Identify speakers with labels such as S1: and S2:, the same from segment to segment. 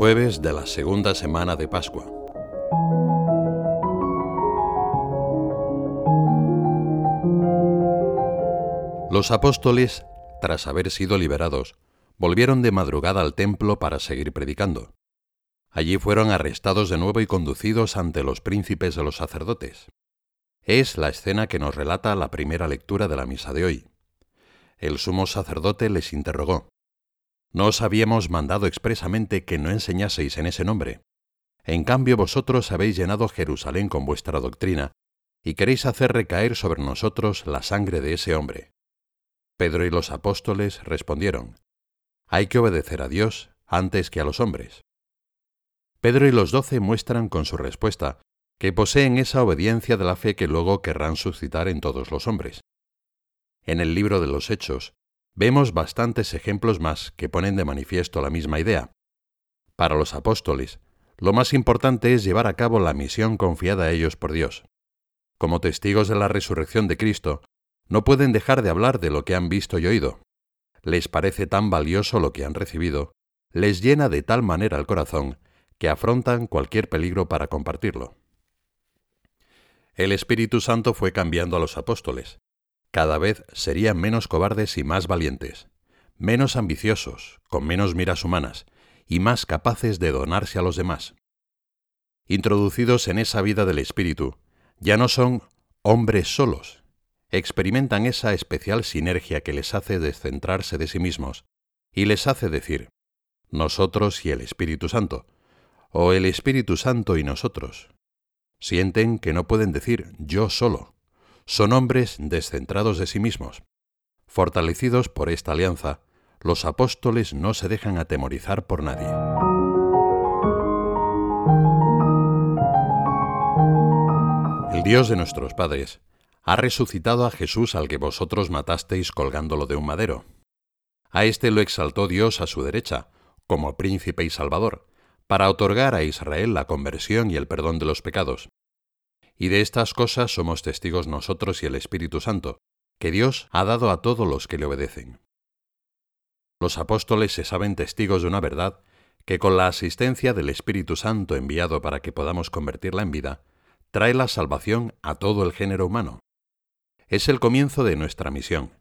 S1: Jueves de la segunda semana de Pascua. Los apóstoles, tras haber sido liberados, volvieron de madrugada al templo para seguir predicando. Allí fueron arrestados de nuevo y conducidos ante los príncipes de los sacerdotes. Es la escena que nos relata la primera lectura de la misa de hoy. El sumo sacerdote les interrogó. ¿No os habíamos mandado expresamente que no enseñaseis en ese nombre? En cambio vosotros habéis llenado Jerusalén con vuestra doctrina, y queréis hacer recaer sobre nosotros la sangre de ese hombre. Pedro y los apóstoles respondieron, Hay que obedecer a Dios antes que a los hombres. Pedro y los doce muestran con su respuesta que poseen esa obediencia de la fe que luego querrán suscitar en todos los hombres. En el libro de los Hechos, vemos bastantes ejemplos más que ponen de manifiesto la misma idea. Para los apóstoles, lo más importante es llevar a cabo la misión confiada a ellos por Dios. Como testigos de la resurrección de Cristo, no pueden dejar de hablar de lo que han visto y oído. Les parece tan valioso lo que han recibido, les llena de tal manera el corazón, que afrontan cualquier peligro para compartirlo. El Espíritu Santo fue cambiando a los apóstoles. Cada vez serían menos cobardes y más valientes, menos ambiciosos, con menos miras humanas, y más capaces de donarse a los demás. Introducidos en esa vida del Espíritu, ya no son hombres solos, experimentan esa especial sinergia que les hace descentrarse de sí mismos y les hace decir, nosotros y el Espíritu Santo, o el Espíritu Santo y nosotros. Sienten que no pueden decir yo solo, son hombres descentrados de sí mismos. Fortalecidos por esta alianza, los apóstoles no se dejan atemorizar por nadie. El Dios de nuestros padres ha resucitado a Jesús al que vosotros matasteis colgándolo de un madero. A éste lo exaltó Dios a su derecha, como príncipe y salvador, para otorgar a Israel la conversión y el perdón de los pecados. Y de estas cosas somos testigos nosotros y el Espíritu Santo, que Dios ha dado a todos los que le obedecen. Los apóstoles se saben testigos de una verdad que con la asistencia del Espíritu Santo enviado para que podamos convertirla en vida, trae la salvación a todo el género humano. Es el comienzo de nuestra misión.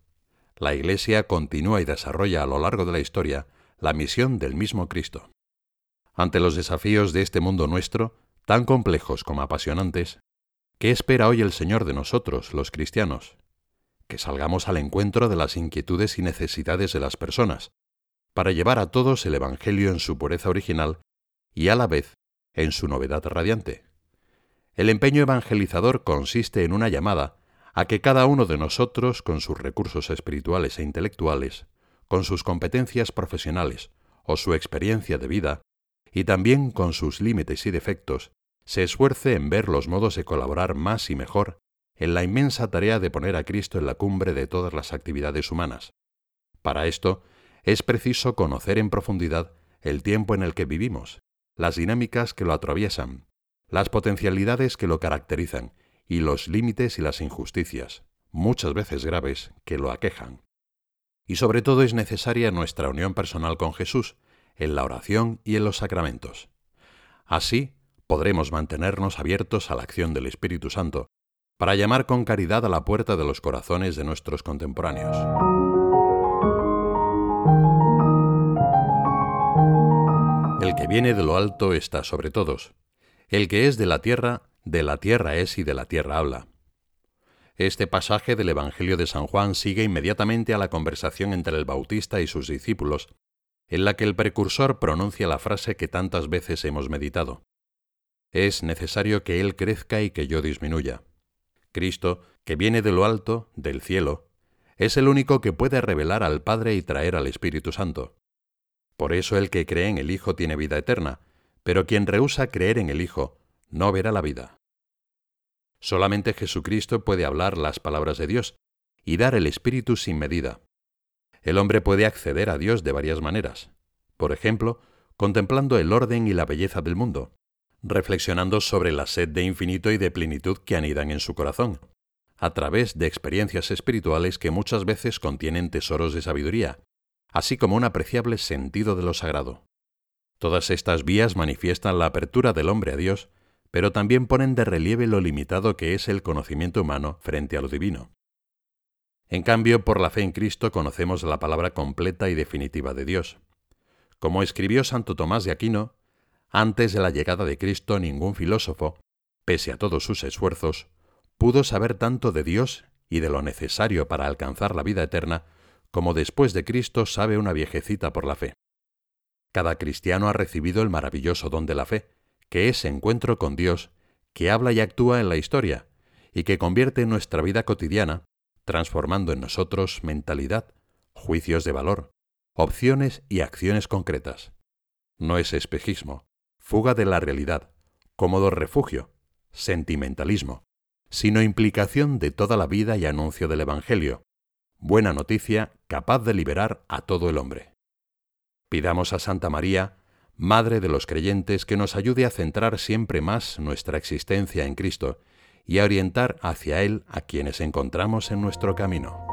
S1: La Iglesia continúa y desarrolla a lo largo de la historia la misión del mismo Cristo. Ante los desafíos de este mundo nuestro, tan complejos como apasionantes, ¿Qué espera hoy el Señor de nosotros, los cristianos? Que salgamos al encuentro de las inquietudes y necesidades de las personas, para llevar a todos el Evangelio en su pureza original y a la vez en su novedad radiante. El empeño evangelizador consiste en una llamada a que cada uno de nosotros, con sus recursos espirituales e intelectuales, con sus competencias profesionales o su experiencia de vida, y también con sus límites y defectos, se esfuerce en ver los modos de colaborar más y mejor en la inmensa tarea de poner a Cristo en la cumbre de todas las actividades humanas. Para esto, es preciso conocer en profundidad el tiempo en el que vivimos, las dinámicas que lo atraviesan, las potencialidades que lo caracterizan y los límites y las injusticias, muchas veces graves, que lo aquejan. Y sobre todo es necesaria nuestra unión personal con Jesús, en la oración y en los sacramentos. Así, podremos mantenernos abiertos a la acción del Espíritu Santo para llamar con caridad a la puerta de los corazones de nuestros contemporáneos. El que viene de lo alto está sobre todos. El que es de la tierra, de la tierra es y de la tierra habla. Este pasaje del Evangelio de San Juan sigue inmediatamente a la conversación entre el Bautista y sus discípulos, en la que el precursor pronuncia la frase que tantas veces hemos meditado es necesario que Él crezca y que yo disminuya. Cristo, que viene de lo alto, del cielo, es el único que puede revelar al Padre y traer al Espíritu Santo. Por eso el que cree en el Hijo tiene vida eterna, pero quien rehúsa creer en el Hijo no verá la vida. Solamente Jesucristo puede hablar las palabras de Dios y dar el Espíritu sin medida. El hombre puede acceder a Dios de varias maneras. Por ejemplo, contemplando el orden y la belleza del mundo, reflexionando sobre la sed de infinito y de plenitud que anidan en su corazón, a través de experiencias espirituales que muchas veces contienen tesoros de sabiduría, así como un apreciable sentido de lo sagrado. Todas estas vías manifiestan la apertura del hombre a Dios, pero también ponen de relieve lo limitado que es el conocimiento humano frente a lo divino. En cambio, por la fe en Cristo conocemos la palabra completa y definitiva de Dios. Como escribió Santo Tomás de Aquino, antes de la llegada de Cristo ningún filósofo, pese a todos sus esfuerzos, pudo saber tanto de Dios y de lo necesario para alcanzar la vida eterna como después de Cristo sabe una viejecita por la fe. Cada cristiano ha recibido el maravilloso don de la fe, que es encuentro con Dios, que habla y actúa en la historia, y que convierte nuestra vida cotidiana, transformando en nosotros mentalidad, juicios de valor, opciones y acciones concretas. No es espejismo, fuga de la realidad, cómodo refugio, sentimentalismo, sino implicación de toda la vida y anuncio del Evangelio, buena noticia capaz de liberar a todo el hombre. Pidamos a Santa María, Madre de los creyentes, que nos ayude a centrar siempre más nuestra existencia en Cristo y a orientar hacia Él a quienes encontramos en nuestro camino.